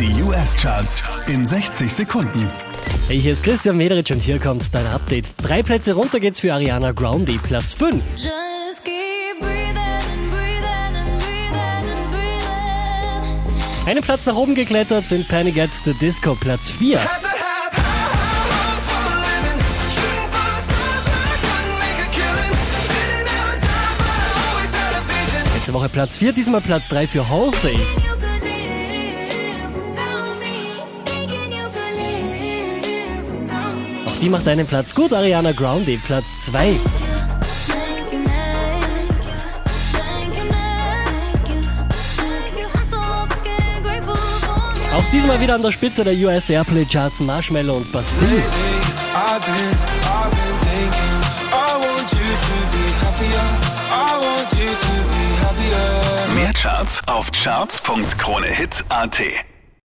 Die US-Charts in 60 Sekunden. Hey, hier ist Christian Mederich und hier kommt dein Update. Drei Plätze runter geht's für Ariana Grande, Platz 5. Just keep breathing and breathing and breathing and breathing. Einen Platz nach oben geklettert sind Panic at the Disco, Platz 4. Had to have high hopes for a living. Shooting for the stars when I couldn't make a killing. Didn't have a dime, but I always had a vision. Letzte Woche Platz 4, diesmal Platz 3 für Halsey. Die macht einen Platz gut, Ariana Grande, Platz 2. Thank you, thank you, thank you, thank you, thank you. I'm so fucking grateful for you. Auch diesmal wieder an der Spitze der US Airplay Charts Marshmallow und Bastille. Mehr Charts auf charts.kronehit.at.